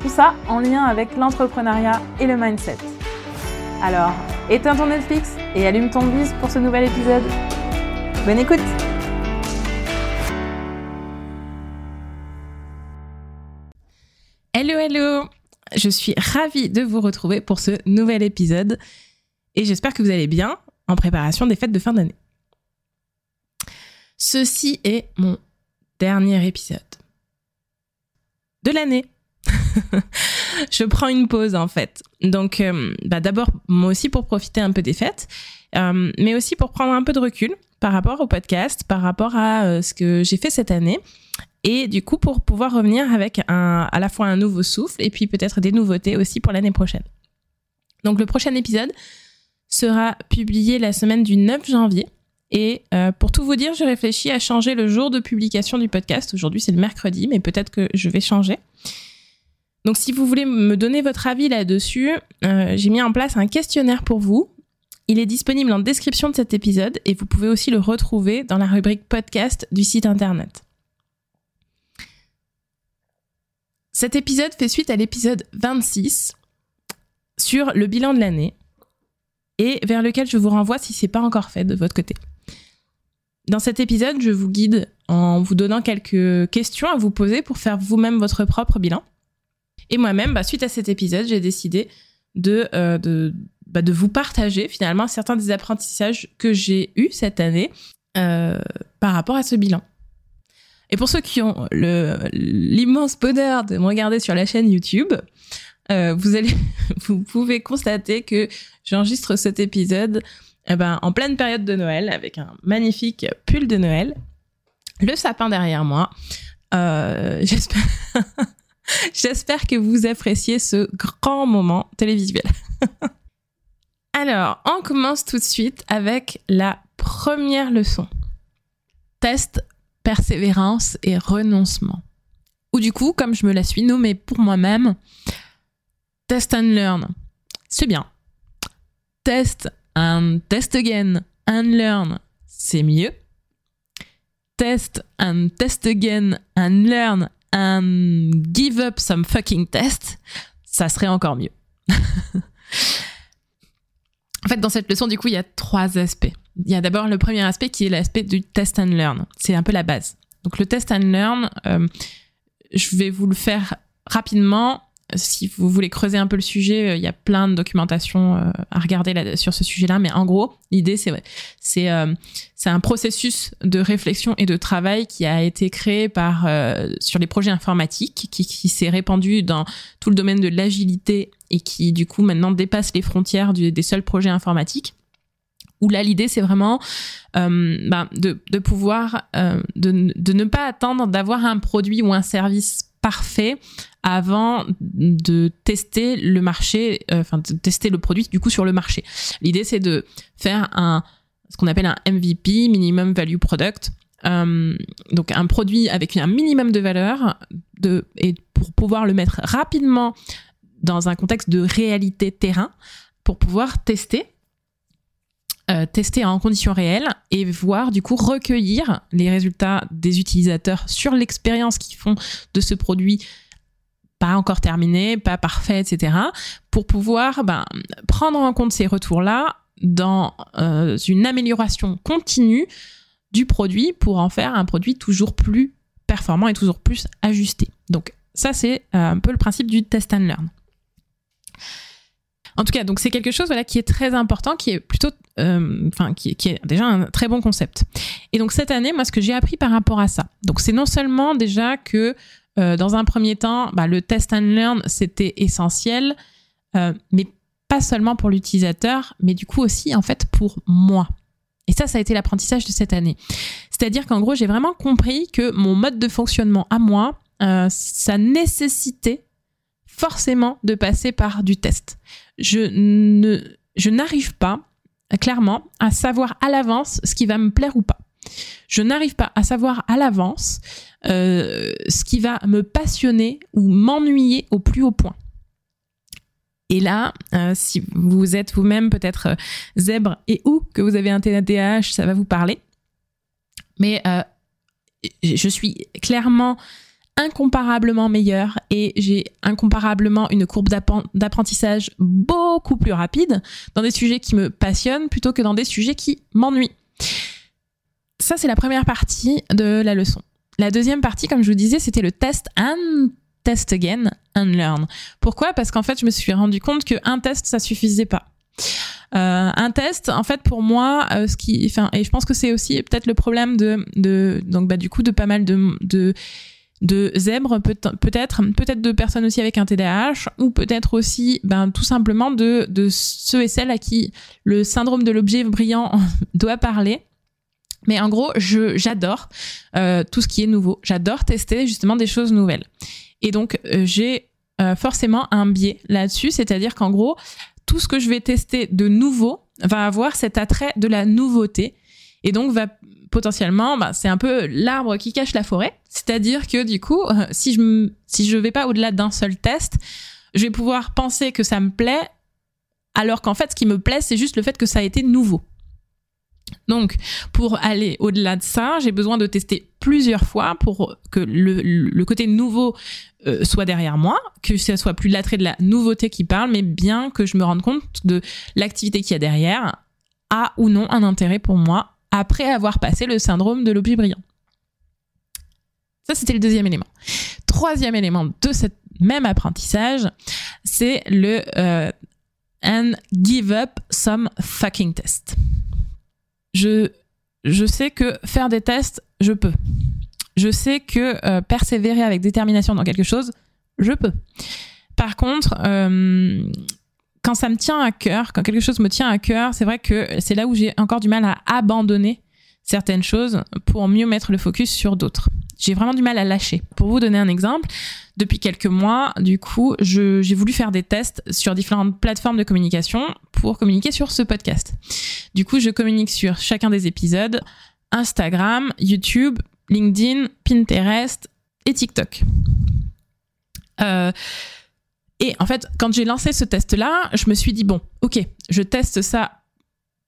tout ça en lien avec l'entrepreneuriat et le mindset. Alors, éteins ton Netflix et allume ton bise pour ce nouvel épisode. Bonne écoute Hello, hello Je suis ravie de vous retrouver pour ce nouvel épisode et j'espère que vous allez bien en préparation des fêtes de fin d'année. Ceci est mon dernier épisode de l'année. je prends une pause en fait. Donc, euh, bah, d'abord, moi aussi pour profiter un peu des fêtes, euh, mais aussi pour prendre un peu de recul par rapport au podcast, par rapport à euh, ce que j'ai fait cette année. Et du coup, pour pouvoir revenir avec à la fois un nouveau souffle et puis peut-être des nouveautés aussi pour l'année prochaine. Donc, le prochain épisode sera publié la semaine du 9 janvier. Et pour tout vous dire, je réfléchis à changer le jour de publication du podcast. Aujourd'hui, c'est le mercredi, mais peut-être que je vais changer. Donc si vous voulez me donner votre avis là-dessus, euh, j'ai mis en place un questionnaire pour vous. Il est disponible en description de cet épisode et vous pouvez aussi le retrouver dans la rubrique podcast du site internet. Cet épisode fait suite à l'épisode 26 sur le bilan de l'année et vers lequel je vous renvoie si c'est pas encore fait de votre côté. Dans cet épisode, je vous guide en vous donnant quelques questions à vous poser pour faire vous-même votre propre bilan. Et moi-même, bah, suite à cet épisode, j'ai décidé de, euh, bah, de vous partager finalement certains des apprentissages que j'ai eus cette année euh, par rapport à ce bilan. Et pour ceux qui ont l'immense bonheur de me regarder sur la chaîne YouTube, euh, vous, allez, vous pouvez constater que j'enregistre cet épisode eh ben, en pleine période de Noël avec un magnifique pull de Noël, le sapin derrière moi. J'espère. J'espère que vous appréciez ce grand moment télévisuel. Alors, on commence tout de suite avec la première leçon. Test, persévérance et renoncement. Ou du coup, comme je me la suis nommée pour moi-même, test and learn. C'est bien. Test and test again and learn, c'est mieux. Test and test again and learn un give up some fucking test, ça serait encore mieux. en fait, dans cette leçon, du coup, il y a trois aspects. Il y a d'abord le premier aspect qui est l'aspect du test and learn. C'est un peu la base. Donc le test and learn, euh, je vais vous le faire rapidement si vous voulez creuser un peu le sujet, euh, il y a plein de documentation euh, à regarder sur ce sujet-là. Mais en gros, l'idée, c'est euh, c'est un processus de réflexion et de travail qui a été créé par sur les projets informatiques, qui, qui s'est répandu dans tout le domaine de l'agilité et qui du coup maintenant dépasse les frontières des seuls projets informatiques où là l'idée c'est vraiment bah, de, de, pouvoir de, de, ne pas attendre d'avoir un produit ou un service parfait avant de tester le marché, euh, enfin de tester le produit du coup sur le marché. L'idée c'est de faire un ce qu'on appelle un MVP, minimum value product. Euh, donc un produit avec un minimum de valeur de, et pour pouvoir le mettre rapidement dans un contexte de réalité terrain pour pouvoir tester euh, tester en conditions réelles et voir du coup recueillir les résultats des utilisateurs sur l'expérience qu'ils font de ce produit pas encore terminé, pas parfait, etc. pour pouvoir ben, prendre en compte ces retours-là dans euh, une amélioration continue du produit pour en faire un produit toujours plus performant et toujours plus ajusté. Donc ça c'est euh, un peu le principe du test and learn. En tout cas, donc c'est quelque chose voilà qui est très important, qui est plutôt, euh, enfin qui, est déjà un très bon concept. Et donc cette année, moi, ce que j'ai appris par rapport à ça, donc c'est non seulement déjà que euh, dans un premier temps, bah, le test and learn c'était essentiel, euh, mais pas seulement pour l'utilisateur, mais du coup aussi en fait pour moi. Et ça, ça a été l'apprentissage de cette année. C'est-à-dire qu'en gros, j'ai vraiment compris que mon mode de fonctionnement à moi, ça nécessitait forcément de passer par du test. Je ne, je n'arrive pas, clairement, à savoir à l'avance ce qui va me plaire ou pas. Je n'arrive pas à savoir à l'avance euh, ce qui va me passionner ou m'ennuyer au plus haut point. Et là, euh, si vous êtes vous-même peut-être euh, zèbre et ou que vous avez un TDAH, ça va vous parler. Mais je suis clairement incomparablement meilleure et j'ai incomparablement une courbe d'apprentissage beaucoup plus rapide dans des sujets qui me passionnent plutôt que dans des sujets qui m'ennuient. Ça, c'est la première partie de la leçon. La deuxième partie, comme je vous disais, c'était le test and test again and learn. Pourquoi? Parce qu'en fait, je me suis rendu compte qu'un test, ça suffisait pas. Euh, un test, en fait, pour moi, euh, ce qui, enfin, et je pense que c'est aussi peut-être le problème de, de, donc bah du coup de pas mal de, de de zèbres peut-être peut-être de personnes aussi avec un TDAH ou peut-être aussi ben tout simplement de de ceux et celles à qui le syndrome de l'objet brillant doit parler. Mais en gros je j'adore euh, tout ce qui est nouveau. J'adore tester justement des choses nouvelles. Et donc euh, j'ai euh, forcément un biais là-dessus c'est-à-dire qu'en gros tout ce que je vais tester de nouveau va avoir cet attrait de la nouveauté et donc va potentiellement, bah, c'est un peu l'arbre qui cache la forêt. C'est-à-dire que du coup, euh, si je si je vais pas au-delà d'un seul test, je vais pouvoir penser que ça me plaît, alors qu'en fait, ce qui me plaît, c'est juste le fait que ça a été nouveau. Donc, pour aller au-delà de ça, j'ai besoin de tester plusieurs fois pour que le, côté nouveau euh, soit derrière moi, que ce soit plus l'attrait de la nouveauté qui parle, mais bien que je me rende compte de l'activité qu'il y a derrière, a ou non un intérêt pour moi après avoir passé le syndrome de l'objet brillant. Ça, c'était le deuxième élément. Troisième élément de ce même apprentissage, c'est le euh, and give up some fucking test. Je, je sais que faire des tests, je peux. Je sais que euh, persévérer avec détermination dans quelque chose, je peux. Par contre, euh, quand ça me tient à cœur, quand quelque chose me tient à cœur, c'est vrai que c'est là où j'ai encore du mal à abandonner certaines choses pour mieux mettre le focus sur d'autres. J'ai vraiment du mal à lâcher. Pour vous donner un exemple, depuis quelques mois, du coup, j'ai voulu faire des tests sur différentes plateformes de communication pour communiquer sur ce podcast. Du coup, je communique sur chacun des épisodes Instagram, YouTube, LinkedIn, Pinterest et TikTok. Euh, et en fait, quand j'ai lancé ce test-là, je me suis dit, bon, ok, je teste ça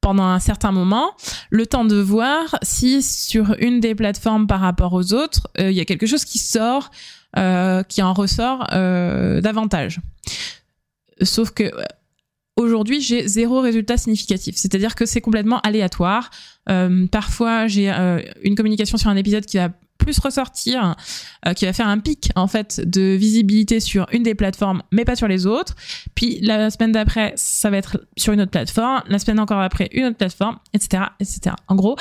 pendant un certain moment, le temps de voir si sur une des plateformes par rapport aux autres, euh, il y a quelque chose qui sort, euh, qui en ressort euh, davantage. Sauf que aujourd'hui, j'ai zéro résultat significatif. C'est-à-dire que c'est complètement aléatoire. parfois, j'ai une communication sur un épisode qui va plus ressortir, euh, qui va faire un pic en fait de visibilité sur une des plateformes, mais pas sur les autres. Puis la semaine d'après, ça va être sur une autre plateforme, la semaine encore après, une autre plateforme, etc., etc. En gros,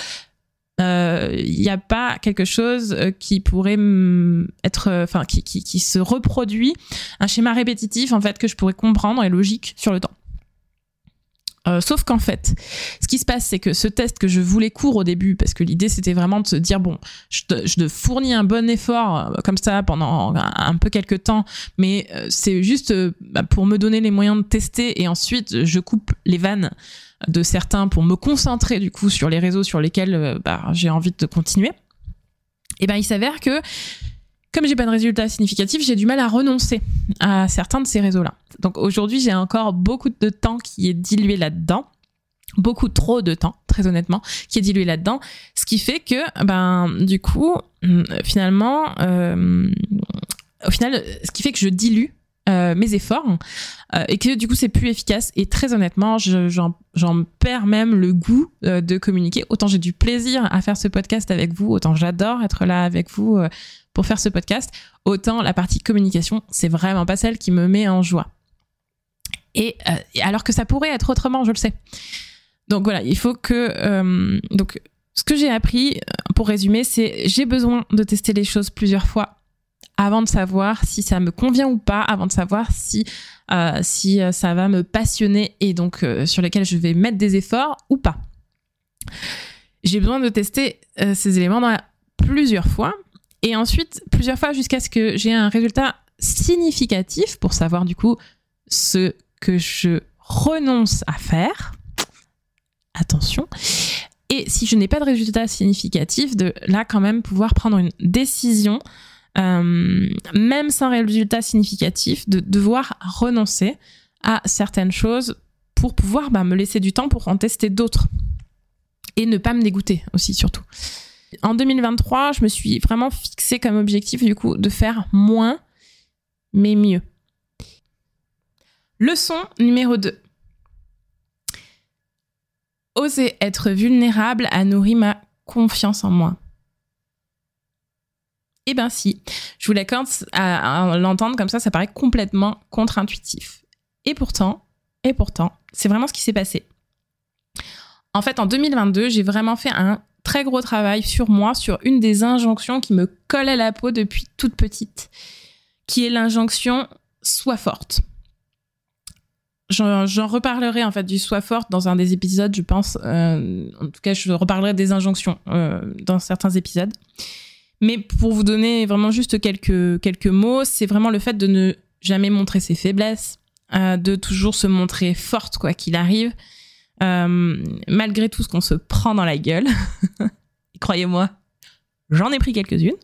il euh, n'y a pas quelque chose euh, qui pourrait être, enfin, qui, qui se reproduit, un schéma répétitif en fait que je pourrais comprendre et logique sur le temps. Euh, sauf qu'en fait, ce qui se passe, c'est que ce test que je voulais court au début, parce que l'idée c'était vraiment de se dire bon, je te, fournis un bon effort euh, comme ça pendant un, peu quelques temps, mais euh, c'est juste bah, pour me donner les moyens de tester et ensuite je coupe les vannes de certains pour me concentrer du coup sur les réseaux sur lesquels bah, j'ai envie de continuer. Et ben il s'avère que comme j'ai pas de résultats significatifs, j'ai du mal à renoncer à certains de ces réseaux-là. Donc aujourd'hui, j'ai encore beaucoup de temps qui est dilué là-dedans. Beaucoup trop de temps, très honnêtement, qui est dilué là-dedans, ce qui fait que, ben, du coup, hum, finalement, euh, au final, ce qui fait que je dilue euh, mes efforts euh, et que du coup c'est plus efficace. Et très honnêtement j'en perds même le goût de communiquer. Autant j'ai du plaisir à faire ce podcast avec vous autant j'adore être là avec vous pour faire ce podcast, autant la partie communication, c'est vraiment pas celle qui me met en joie. Et, euh, alors que ça pourrait être autrement, je le sais. Donc voilà, il faut que euh, donc ce que j'ai appris euh, pour résumer, c'est j'ai besoin de tester les choses plusieurs fois avant de savoir si ça me convient ou pas, avant de savoir si si ça va me passionner et donc sur lesquels je vais mettre des efforts ou pas. J'ai besoin de tester ces éléments dans plusieurs fois et ensuite plusieurs fois jusqu'à ce que j'ai un résultat significatif pour savoir du coup ce que je renonce à faire. Attention. Et si je n'ai pas de résultat significatif, de là quand même pouvoir prendre une décision, euh, même sans résultat significatif, de devoir renoncer à certaines choses pour pouvoir bah, me laisser du temps pour en tester d'autres. Et ne pas me dégoûter aussi surtout. En 2023, je me suis vraiment fixé comme objectif du coup de faire moins mais mieux. Leçon numéro 2. Oser être vulnérable a nourri ma confiance en moi. Eh ben si, je vous l'accorde, à, l'entendre comme ça, ça paraît complètement contre-intuitif. Et et pourtant, c'est vraiment ce qui s'est passé. En fait, en 2022, j'ai vraiment fait un très gros travail sur moi, sur une des injonctions qui me colle à la peau depuis toute petite, qui est l'injonction sois forte. J'en reparlerai en fait du sois forte dans un des épisodes, je pense. Euh, en tout cas, je reparlerai des injonctions euh, dans certains épisodes. Mais pour vous donner vraiment juste quelques, quelques mots, c'est vraiment le fait de ne jamais montrer ses faiblesses, euh, de toujours se montrer forte quoi qu'il arrive, malgré tout ce qu'on se prend dans la gueule. Croyez-moi, j'en ai pris quelques-unes.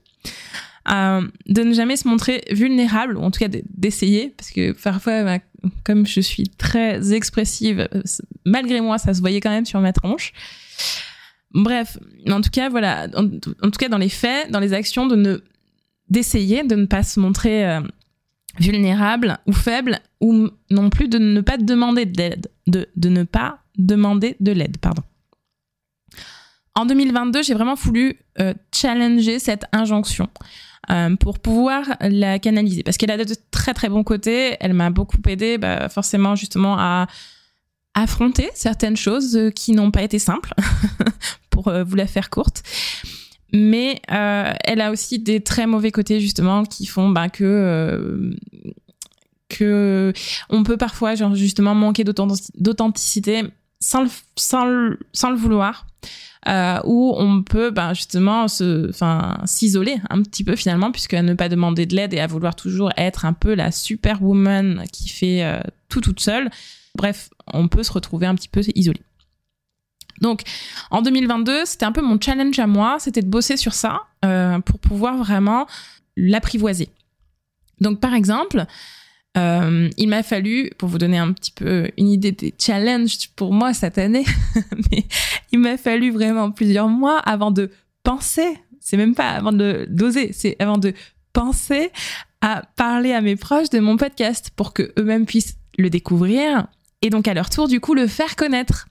Euh, de ne jamais se montrer vulnérable, ou en tout cas d'essayer, parce que parfois, bah, comme je suis très expressive, euh, malgré moi, ça se voyait quand même sur ma tronche. Bref, en tout cas, voilà, en, tout cas dans les faits, dans les actions, de ne d'essayer de ne pas se montrer euh, vulnérable ou faible, ou non plus de ne pas demander d'aide, de, de ne pas demander de l'aide, pardon. En 2022, j'ai vraiment voulu challenger cette injonction. Euh, pour pouvoir la canaliser. Parce qu'elle a de très très bons côtés. Elle m'a beaucoup aidé, bah, forcément justement à affronter certaines choses qui n'ont pas été simples, pour euh, vous la faire courte. Mais euh, elle a aussi des très mauvais côtés justement qui font bah, que que on peut parfois justement manquer d'authenticité sans sans sans le vouloir euh, où on peut ben, justement se, s'isoler un petit peu finalement, puisque ne pas demander de l'aide et à vouloir toujours être un peu la superwoman qui fait euh, tout toute seule. Bref, on peut se retrouver un petit peu isolé. Donc, en 2022, c'était un peu mon challenge à moi, c'était de bosser sur ça euh, pour pouvoir vraiment l'apprivoiser. Donc, par exemple, euh, il m'a fallu, pour vous donner un petit peu une idée des challenges pour moi cette année, mais il m'a fallu vraiment plusieurs mois avant de penser, c'est même pas avant de d'oser, c'est avant de penser à parler à mes proches de mon podcast pour que eux-mêmes puissent le découvrir et donc à leur tour du coup le faire connaître.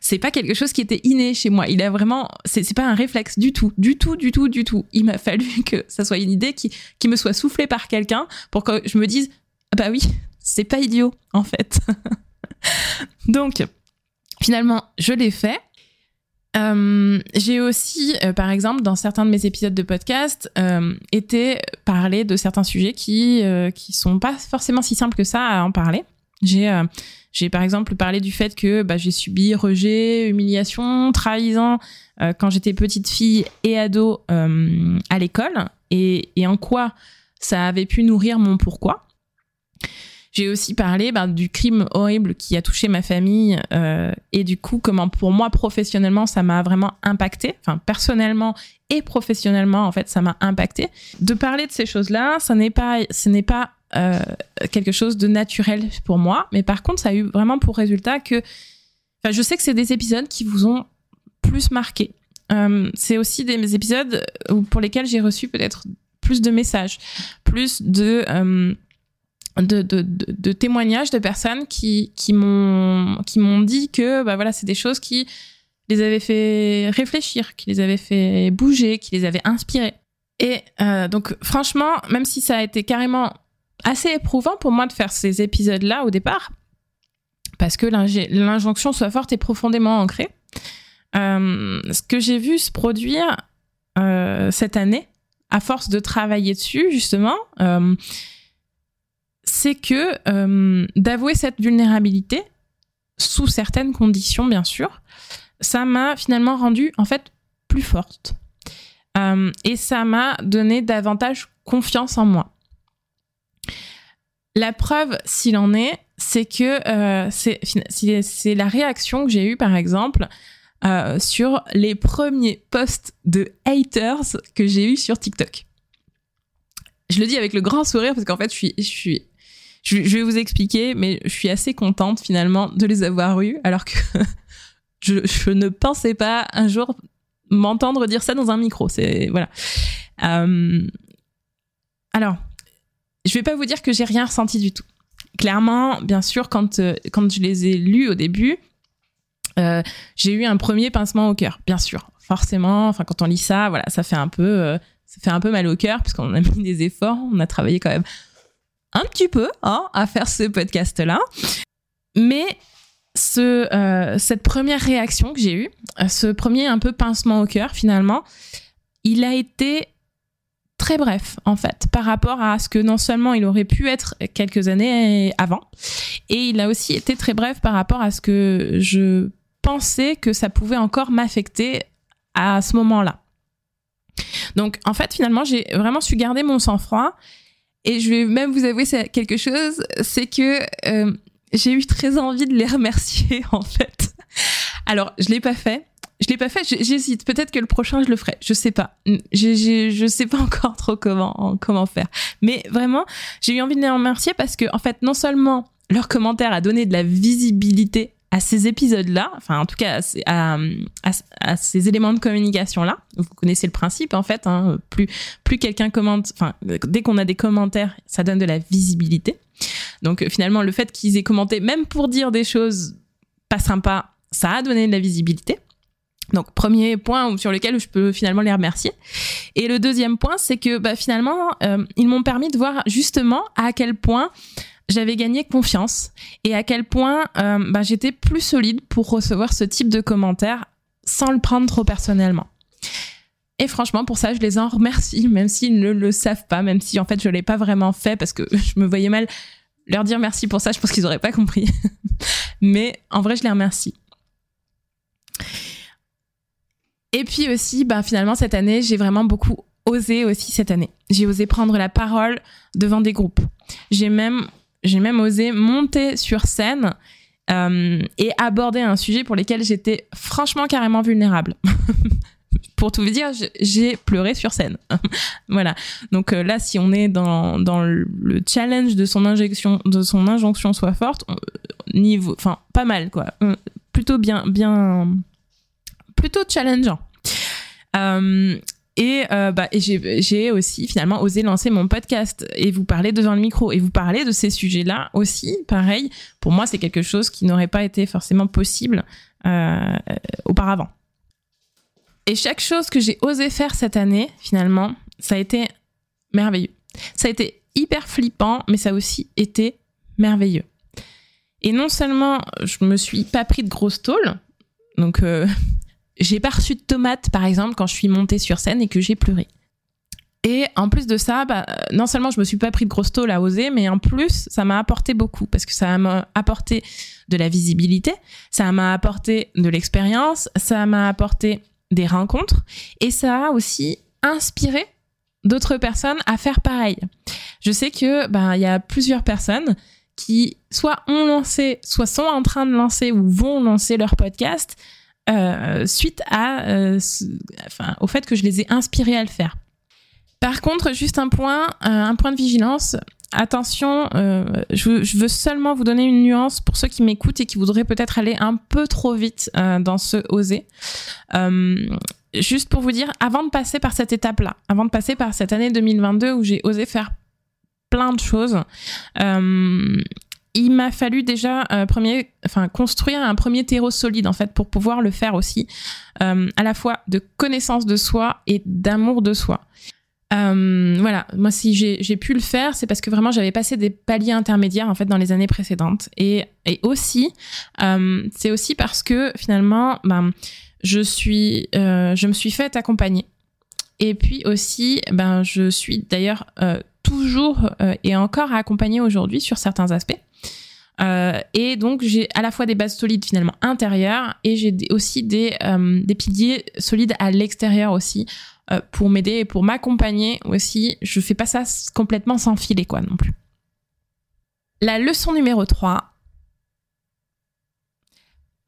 C'est pas quelque chose qui était inné chez moi. Il a vraiment, c'est pas un réflexe du tout, du tout, du tout, du tout. Il m'a fallu que ça soit une idée qui, me soit soufflée par quelqu'un pour que je me dise, bah oui, c'est pas idiot en fait. Donc finalement, je l'ai fait. Euh, j'ai aussi, euh, par exemple, dans certains de mes épisodes de podcast, euh, été parler de certains sujets qui qui sont pas forcément si simples que ça à en parler. J'ai j'ai par exemple parlé du fait que bah, j'ai subi rejet, humiliation, trahison quand j'étais petite fille et ado à l'école et, et en quoi ça avait pu nourrir mon pourquoi. J'ai aussi parlé ben, du crime horrible qui a touché ma famille euh, et du coup comment pour moi professionnellement ça m'a vraiment impacté, enfin personnellement et professionnellement en fait ça m'a impacté. De parler de ces choses-là, ça n'est pas, ce n'est pas euh, quelque chose de naturel pour moi, mais par contre ça a eu vraiment pour résultat que, je sais que c'est des épisodes qui vous ont plus marqué. Euh, c'est aussi des épisodes pour lesquels j'ai reçu peut-être plus de messages, plus de de, témoignages de personnes qui, qui m'ont dit que bah voilà c'est des choses qui les avaient fait réfléchir, qui les avaient fait bouger, qui les avaient inspirés. Et euh, donc franchement, même si ça a été carrément assez éprouvant pour moi de faire ces épisodes-là au départ, parce que l'injonction soit forte et profondément ancrée, euh, ce que j'ai vu se produire euh, cette année, à force de travailler dessus justement, c'est que euh, d'avouer cette vulnérabilité, sous certaines conditions bien sûr, ça m'a finalement rendue en fait plus forte. Euh, et ça m'a donné davantage confiance en moi. La preuve, s'il en est, c'est que euh, c'est la réaction que j'ai eue, par exemple, sur les premiers posts de haters que j'ai eu sur TikTok. Je le dis avec le grand sourire parce qu'en fait, je suis, je, vais vous expliquer, mais je suis assez contente finalement de les avoir eus, alors que je, ne pensais pas un jour m'entendre dire ça dans un micro. C'est voilà. Euh, alors, je vais pas vous dire que j'ai rien ressenti du tout. Clairement, bien sûr, quand euh, quand je les ai lus au début, euh, j'ai eu un premier pincement au cœur, bien sûr. Forcément, enfin quand on lit ça, voilà, ça fait un peu ça fait un peu mal au cœur puisqu'on a mis des efforts, on a travaillé quand même un petit peu hein, à faire ce podcast là. Mais ce, euh, cette première réaction que j'ai eue, ce premier un peu pincement au cœur finalement, il a été très bref en fait par rapport à ce que non seulement il aurait pu être quelques années avant, et il a aussi été très bref par rapport à ce que je pensais que ça pouvait encore m'affecter à ce moment-là. Donc en fait finalement j'ai vraiment su garder mon sang-froid et je vais même vous avouer quelque chose, c'est que euh, j'ai eu très envie de les remercier en fait. Alors je l'ai pas fait. Je l'ai pas fait, j'hésite. Peut-être que le prochain, je le ferai. Je sais pas. Je, je sais pas encore trop comment, comment faire. Mais vraiment, j'ai eu envie de les remercier parce que, en fait, non seulement leur commentaire a donné de la visibilité à ces épisodes-là, enfin en tout cas à, ces éléments de communication-là, vous connaissez le principe en fait, hein, plus, plus quelqu'un commente, enfin dès qu'on a des commentaires, ça donne de la visibilité. Donc finalement le fait qu'ils aient commenté, même pour dire des choses pas sympas, ça a donné de la visibilité. Donc premier point sur lequel je peux finalement les remercier. Et le deuxième point, c'est que bah, finalement, euh, ils m'ont permis de voir justement à quel point j'avais gagné confiance et à quel point euh, bah, j'étais plus solide pour recevoir ce type de commentaires sans le prendre trop personnellement. Et franchement, pour ça, je les en remercie, même s'ils ne le savent pas, même si en fait je l'ai pas vraiment fait parce que je me voyais mal leur dire merci pour ça. Je pense qu'ils auraient pas compris, mais en vrai, je les remercie. Et puis aussi, bah, finalement, cette année, j'ai vraiment beaucoup osé aussi cette année. J'ai osé prendre la parole devant des groupes. J'ai même j'ai même osé monter sur scène euh, et aborder un sujet pour lequel j'étais franchement carrément vulnérable. pour tout vous dire, j'ai pleuré sur scène. voilà. Donc euh, là, si on est dans, dans le challenge de son injection, de son injonction soit forte, niveau, enfin pas mal quoi, euh, plutôt bien, bien, plutôt challengeant. Euh, et, euh, bah, j'ai aussi finalement osé lancer mon podcast et vous parler devant le micro et vous parler de ces sujets-là aussi. Pareil, pour moi, c'est quelque chose qui n'aurait pas été forcément possible euh, auparavant. Et chaque chose que j'ai osé faire cette année, finalement, ça a été merveilleux. Ça a été hyper flippant, mais ça a aussi été merveilleux. Et non seulement je me suis pas pris de grosses tôles, donc euh, j'ai pas reçu de tomates, par exemple, quand je suis montée sur scène et que j'ai pleuré. Et en plus de ça, bah, non seulement je me suis pas pris de grosse tôle à oser, mais en plus, ça m'a apporté beaucoup parce que ça m'a apporté de la visibilité, ça m'a apporté de l'expérience, ça m'a apporté des rencontres et ça a aussi inspiré d'autres personnes à faire pareil. Je sais que bah il y a plusieurs personnes qui soit ont lancé, soit sont en train de lancer ou vont lancer leur podcast euh, suite euh, au fait que je les ai inspirés à le faire. Par contre, juste un point, euh, un point de vigilance. Attention, je, veux seulement vous donner une nuance pour ceux qui m'écoutent et qui voudraient peut-être aller un peu trop vite dans ce oser. juste pour vous dire, avant de passer par cette étape-là, avant de passer par cette année 2022 où j'ai osé faire plein de choses, il m'a fallu déjà euh, premier, enfin, construire un premier terreau solide en fait pour pouvoir le faire aussi, euh, à la fois de connaissance de soi et d'amour de soi. Euh, voilà, moi si j'ai pu le faire, c'est parce que vraiment j'avais passé des paliers intermédiaires en fait dans les années précédentes et, et aussi c'est aussi parce que finalement ben je suis je me suis faite accompagner et puis aussi ben je suis d'ailleurs toujours et encore accompagnée aujourd'hui sur certains aspects. Euh, et donc j'ai à la fois des bases solides finalement intérieures et j'ai aussi des, euh, des piliers solides à l'extérieur aussi euh, pour m'aider et pour m'accompagner aussi. Je fais pas ça complètement sans filer quoi non plus. La leçon numéro 3,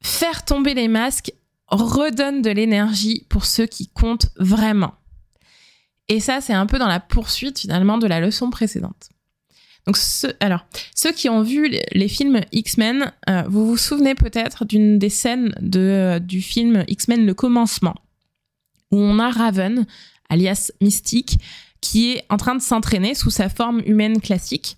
faire tomber les masques redonne de l'énergie pour ceux qui comptent vraiment. Et ça, c'est un peu dans la poursuite finalement de la leçon précédente. Donc, alors, ceux qui ont vu les, films X-Men, euh, vous vous souvenez peut-être d'une des scènes de, du film X-Men Le Commencement, où on a Raven, alias Mystique, qui est en train de s'entraîner sous sa forme humaine classique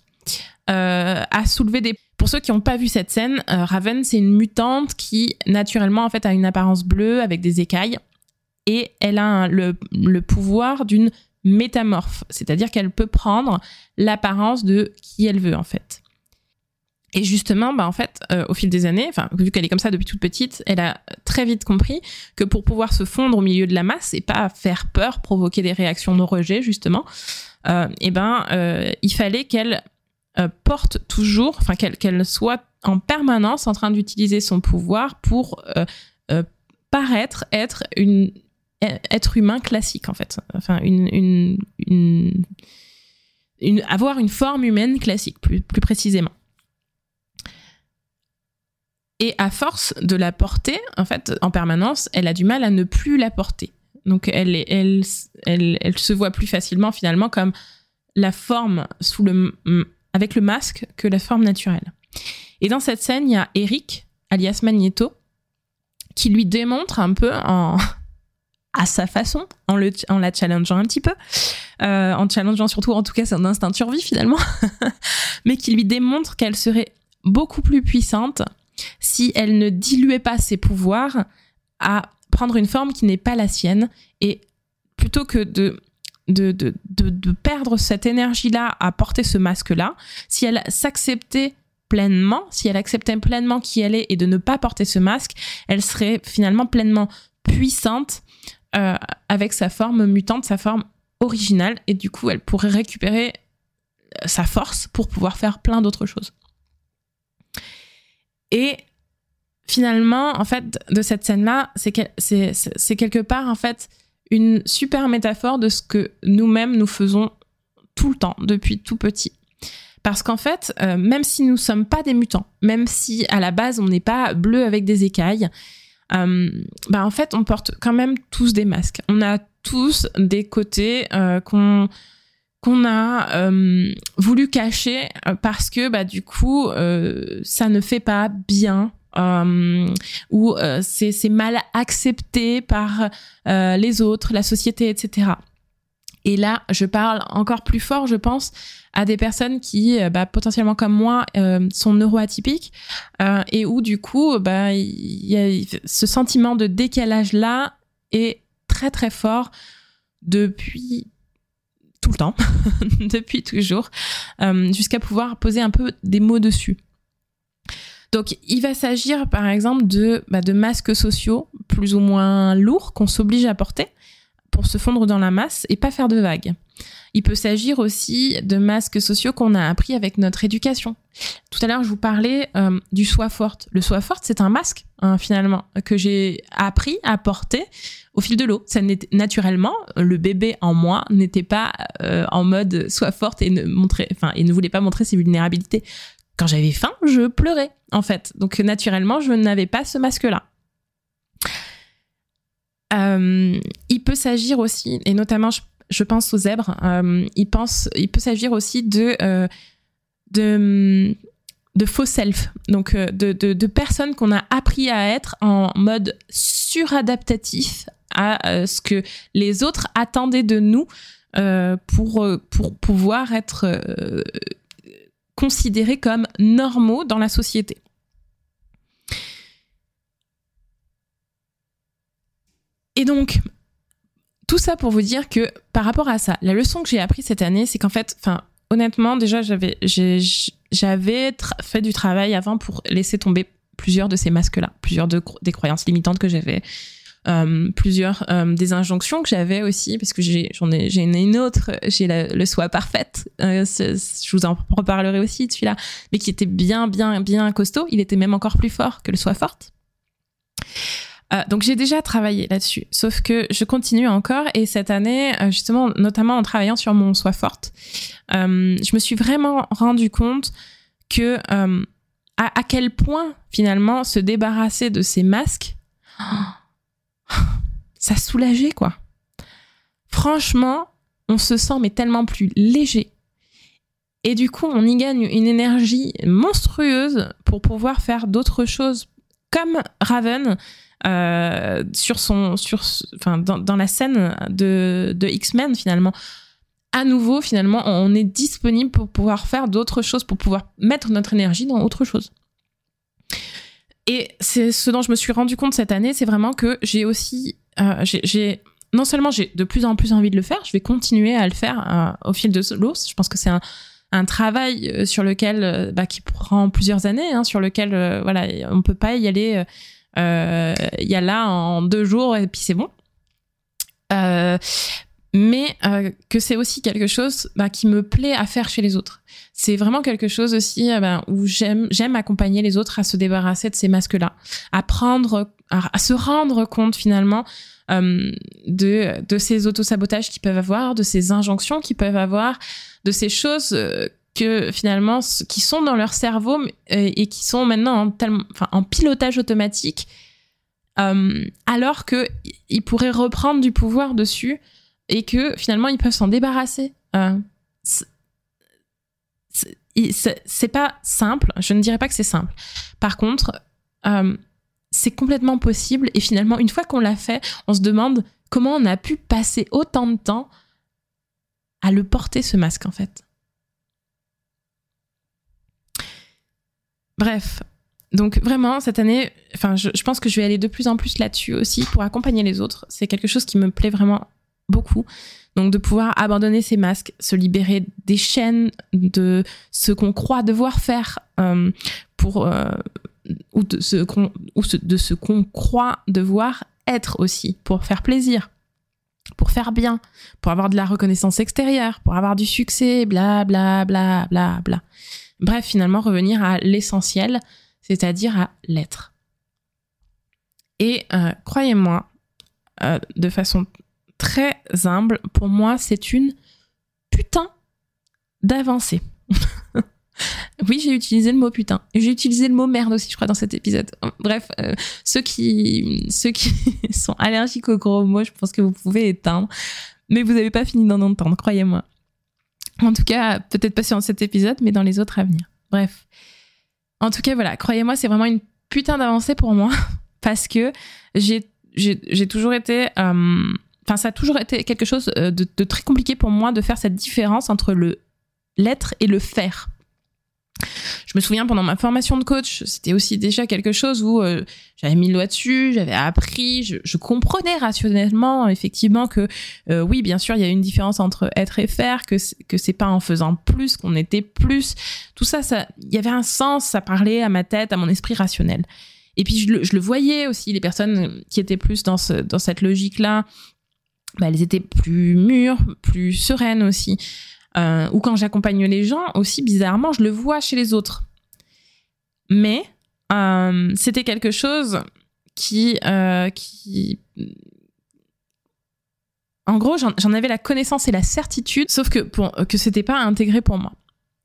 euh, à soulever des... Pour ceux qui n'ont pas vu cette scène, euh, Raven, c'est une mutante qui, naturellement, en fait, a une apparence bleue avec des écailles et elle a le, le pouvoir d'une métamorphe, c'est-à-dire qu'elle peut prendre l'apparence de qui elle veut en fait. Et justement, bah en fait, euh, au fil des années, enfin vu qu'elle est comme ça depuis toute petite, elle a très vite compris que pour pouvoir se fondre au milieu de la masse et pas faire peur, provoquer des réactions de rejet justement, euh, et eh ben euh, il fallait qu'elle euh, porte toujours, enfin qu'elle soit en permanence en train d'utiliser son pouvoir pour paraître être une être humain classique en fait. Enfin, une, une, avoir une forme humaine classique, plus, plus précisément. Et à force de la porter, en fait, en permanence, elle a du mal à ne plus la porter. Donc, elle, elle, elle, elle se voit plus facilement, finalement, comme la forme sous le, avec le masque que la forme naturelle. Et dans cette scène, il y a Eric, alias Magneto, qui lui démontre un peu en, à sa façon, en, la challengeant un petit peu, euh, en challengeant surtout, en tout cas, son instinct de survie finalement, mais qui lui démontre qu'elle serait beaucoup plus puissante si elle ne diluait pas ses pouvoirs à prendre une forme qui n'est pas la sienne et plutôt que de perdre cette énergie-là à porter ce masque-là, si elle s'acceptait pleinement, si elle acceptait pleinement qui elle est et de ne pas porter ce masque, elle serait finalement pleinement puissante euh, avec sa forme mutante, sa forme originale, et du coup, elle pourrait récupérer euh, sa force pour pouvoir faire plein d'autres choses. Et finalement, en fait, de cette scène-là, c'est quelque part, en fait, une super métaphore de ce que nous-mêmes nous faisons tout le temps, depuis tout petit. Parce qu'en fait, euh, même si nous sommes pas des mutants, même si à la base on n'est pas bleu avec des écailles, euh, bah en fait, on porte quand même tous des masques. On a tous des côtés euh, qu'on qu'on a euh, voulu cacher parce que bah du coup ça ne fait pas bien ou c'est mal accepté par les autres, la société, etc. Et là, je parle encore plus fort, je pense, à des personnes qui, euh, bah, potentiellement comme moi, euh, sont neuroatypiques euh, et où du coup, bah, ce sentiment de décalage là est très très fort depuis tout le temps, depuis toujours, jusqu'à pouvoir poser un peu des mots dessus. Donc, il va s'agir, par exemple, de, bah, de masques sociaux plus ou moins lourds qu'on s'oblige à porter pour se fondre dans la masse et pas faire de vagues. Il peut s'agir aussi de masques sociaux qu'on a appris avec notre éducation. Tout à l'heure, je vous parlais euh, du soi forte. Le soi forte, c'est un masque, hein, finalement, que j'ai appris à porter au fil de l'eau. Ça naturellement, le bébé en moi n'était pas euh, en mode soi forte et ne montrer, enfin, et ne voulait pas montrer ses vulnérabilités. Quand j'avais faim, je pleurais, en fait. Donc, naturellement, je n'avais pas ce masque-là. Euh, il peut s'agir aussi, et notamment je, pense aux zèbres, euh, il, pense, il peut s'agir aussi de, euh, de, de, faux self, donc de, de, personnes qu'on a appris à être en mode suradaptatif à ce que les autres attendaient de nous pour, pour pouvoir être considérés comme normaux dans la société. Et donc, tout ça pour vous dire que par rapport à ça, la leçon que j'ai apprise cette année, c'est qu'en fait, enfin, honnêtement, déjà, j'avais, fait du travail avant pour laisser tomber plusieurs de ces masques-là, plusieurs de, des croyances limitantes que j'avais, euh, plusieurs euh, des injonctions que j'avais aussi, parce que j'en ai, j'ai une, autre, j'ai le soi parfaite, euh, je vous en reparlerai aussi de celui-là, mais qui était bien, bien, bien costaud. Il était même encore plus fort que le soi forte. Euh, donc j'ai déjà travaillé là-dessus, sauf que je continue encore et cette année, euh, justement, notamment en travaillant sur mon soi forte, euh, je me suis vraiment rendu compte que à, quel point finalement se débarrasser de ces masques, ça soulageait quoi. Franchement, on se sent mais tellement plus léger. Et du coup, on y gagne une énergie monstrueuse pour pouvoir faire d'autres choses comme Raven euh, sur son, sur, enfin, dans, la scène de, de X-Men finalement. À nouveau, finalement, on est disponible pour pouvoir faire d'autres choses, pour pouvoir mettre notre énergie dans autre chose. Et c'est ce dont je me suis rendu compte cette année, c'est vraiment que j'ai aussi, euh, j'ai non seulement j'ai de plus en plus envie de le faire, je vais continuer à le faire euh, au fil de l'eau. Je pense que c'est un, un travail euh, sur lequel, bah, qui prend plusieurs années, hein, sur lequel, voilà, on peut pas y aller euh, il y a là en deux jours et puis c'est bon. Euh, mais euh, que c'est aussi quelque chose bah, qui me plaît à faire chez les autres. C'est vraiment quelque chose aussi bah, où j'aime j'aime accompagner les autres à se débarrasser de ces masques-là, à prendre, à, se rendre compte finalement euh, de de ces autosabotages qu'ils peuvent avoir, de ces injonctions qu'ils peuvent avoir, de ces choses que finalement qui sont dans leur cerveau euh, et qui sont maintenant en, pilotage automatique euh, alors que ils pourraient reprendre du pouvoir dessus et que finalement ils peuvent s'en débarrasser. Euh, c'est pas simple. Je ne dirais pas que c'est simple. Par contre euh, c'est complètement possible et finalement une fois qu'on l'a fait on se demande comment on a pu passer autant de temps à le porter ce masque en fait Bref, donc vraiment cette année, enfin je, pense que je vais aller de plus en plus là-dessus aussi pour accompagner les autres. C'est quelque chose qui me plaît vraiment beaucoup. Donc de pouvoir abandonner ces masques, se libérer des chaînes de ce qu'on croit devoir faire euh, pour euh, ou de ce qu'on de ce qu'on croit devoir être aussi pour faire plaisir, pour faire bien, pour avoir de la reconnaissance extérieure, pour avoir du succès, bla bla bla bla bla. Bref, finalement, revenir à l'essentiel, c'est-à-dire à, l'être. Et euh, croyez-moi, euh, de façon très humble, pour moi, c'est une putain d'avancée. oui, j'ai utilisé le mot putain. J'ai utilisé le mot merde aussi, je crois, dans cet épisode. Bref, euh, ceux, qui, ceux qui sont allergiques aux gros mots, je pense que vous pouvez éteindre. Mais vous n'avez pas fini d'en entendre, croyez-moi. En tout cas, peut-être pas sur cet épisode, mais dans les autres à venir. Bref. En tout cas, voilà, croyez-moi, c'est vraiment une putain d'avancée pour moi parce que j'ai, toujours été. Euh, enfin, ça a toujours été quelque chose euh, de, de, très compliqué pour moi de faire cette différence entre le l'être et le faire. Je me souviens pendant ma formation de coach, c'était aussi déjà quelque chose où euh, j'avais mis le doigt dessus, j'avais appris, je, comprenais rationnellement effectivement que euh, oui, bien sûr, il y a une différence entre être et faire, que que c'est pas en faisant plus qu'on était plus. Tout ça, ça, il y avait un sens, ça parlait à ma tête, à mon esprit rationnel. Et puis je le, je le voyais aussi, les personnes qui étaient plus dans ce, dans cette logique-là, bah, elles étaient plus mûres, plus sereines aussi. Euh, ou quand j'accompagne les gens, aussi bizarrement, je le vois chez les autres. Mais euh, c'était quelque chose qui, euh, en gros, j'en avais la connaissance et la certitude, sauf que pour, que c'était pas intégré pour moi.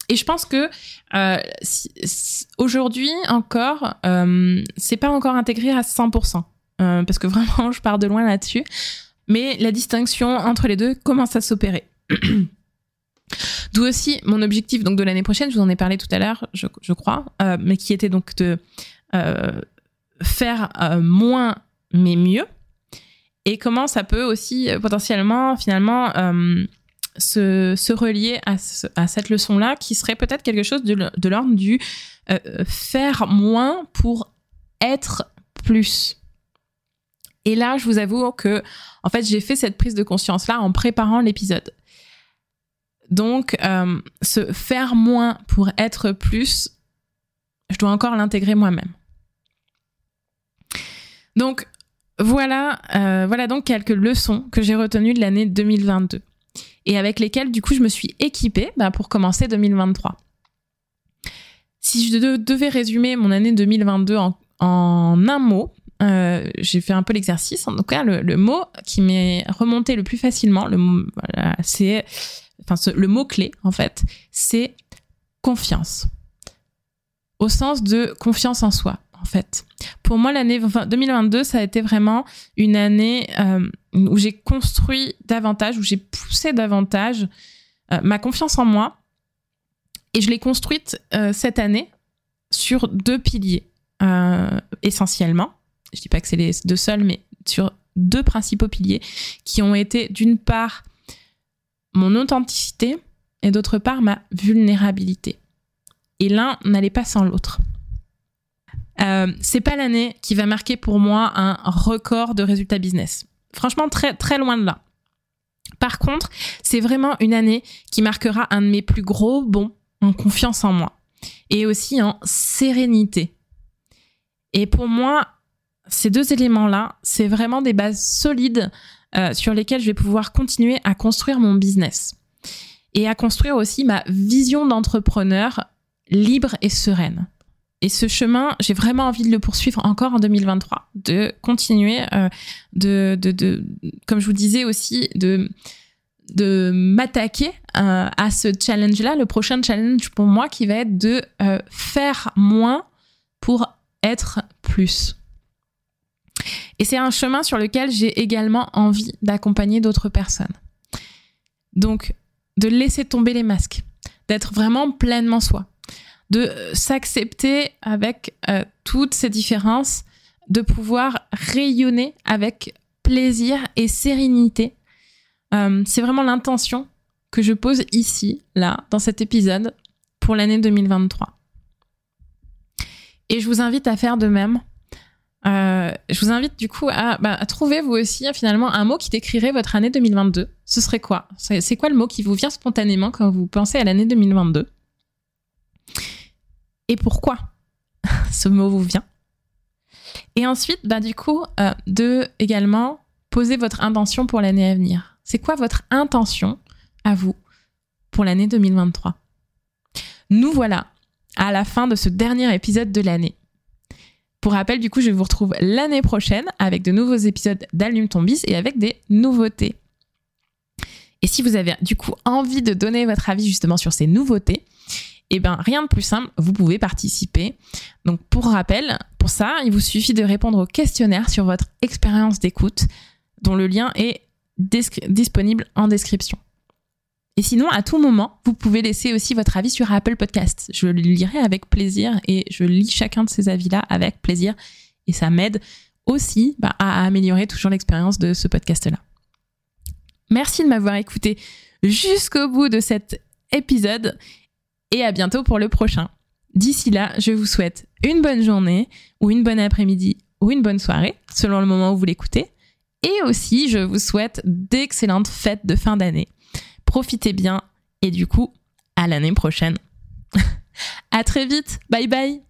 Et je pense que aujourd'hui encore, c'est pas encore intégré à 100%, parce que vraiment, je pars de loin là-dessus. Mais la distinction entre les deux commence à s'opérer. D'où aussi mon objectif donc de l'année prochaine, je vous en ai parlé tout à l'heure, je, crois, euh, mais qui était donc de euh, faire euh, moins mais mieux. Et comment ça peut aussi potentiellement finalement se, relier à, cette leçon-là, qui serait peut-être quelque chose de, l'ordre du faire moins pour être plus. Et là, je vous avoue que, en fait, j'ai fait cette prise de conscience-là en préparant l'épisode. Donc, euh, se faire moins pour être plus, je dois encore l'intégrer moi-même. Donc, voilà, euh, voilà donc quelques leçons que j'ai retenues de l'année 2022 et avec lesquelles, du coup, je me suis équipée bah, pour commencer 2023. Si je devais résumer mon année 2022 en, un mot, euh, j'ai fait un peu l'exercice. En tout cas, le, mot qui m'est remonté le plus facilement, le c'est le mot clé en fait, c'est confiance. au sens de confiance en soi, en fait. Pour moi, l'année 2022, ça a été vraiment une année euh, où j'ai construit davantage, où j'ai poussé davantage euh, ma confiance en moi. Et je l'ai construite euh, cette année sur deux piliers, essentiellement. Je dis pas que c'est les deux seuls, mais sur deux principaux piliers qui ont été d'une part mon authenticité et d'autre part ma vulnérabilité. Et l'un n'allait pas sans l'autre. Euh, c'est pas l'année qui va marquer pour moi un record de résultats business. Franchement, très très loin de là. Par contre, c'est vraiment une année qui marquera un de mes plus gros bons en confiance en moi et aussi en sérénité. Et pour moi, ces deux éléments-là, c'est vraiment des bases solides euh, sur lesquelles je vais pouvoir continuer à construire mon business et à construire aussi ma vision d'entrepreneur libre et sereine. Et ce chemin, j'ai vraiment envie de le poursuivre encore en 2023, de continuer, euh, de, de, de, comme je vous disais aussi, de, m'attaquer euh, à ce challenge-là, le prochain challenge pour moi qui va être de faire moins pour être plus. Et c'est un chemin sur lequel j'ai également envie d'accompagner d'autres personnes. Donc, de laisser tomber les masques, d'être vraiment pleinement soi, de euh, s'accepter avec euh, toutes ces différences, de pouvoir rayonner avec plaisir et sérénité. Euh, c'est vraiment l'intention que je pose ici, là, dans cet épisode, pour l'année 2023. Et je vous invite à faire de même. Je vous invite du coup à, bah, à, trouver vous aussi finalement un mot qui décrirait votre année 2022. Ce serait quoi? C'est quoi le mot qui vous vient spontanément quand vous pensez à l'année 2022 et pourquoi ce mot vous vient? Et ensuite, bah, du coup, euh, de également poser votre intention pour l'année à venir. C'est quoi votre intention à vous pour l'année 2023 Nous voilà à la fin de ce dernier épisode de l'année. Pour rappel, du coup, je vous retrouve l'année prochaine avec de nouveaux épisodes d'Allume ton bis et avec des nouveautés. Et si vous avez du coup envie de donner votre avis justement sur ces nouveautés, eh bien, rien de plus simple, vous pouvez participer. Donc, pour rappel, pour ça, il vous suffit de répondre au questionnaire sur votre expérience d'écoute, dont le lien est disponible en description. Et sinon, à tout moment, vous pouvez laisser aussi votre avis sur Apple Podcast. Je le lirai avec plaisir et je lis chacun de ces avis-là avec plaisir. Et ça m'aide aussi bah, à améliorer toujours l'expérience de ce podcast-là. Merci de m'avoir écouté jusqu'au bout de cet épisode et à bientôt pour le prochain. D'ici là, je vous souhaite une bonne journée ou une bonne après-midi ou une bonne soirée, selon le moment où vous l'écoutez. Et aussi, je vous souhaite d'excellentes fêtes de fin d'année. Profitez bien et du coup, à l'année prochaine. à très vite. Bye bye.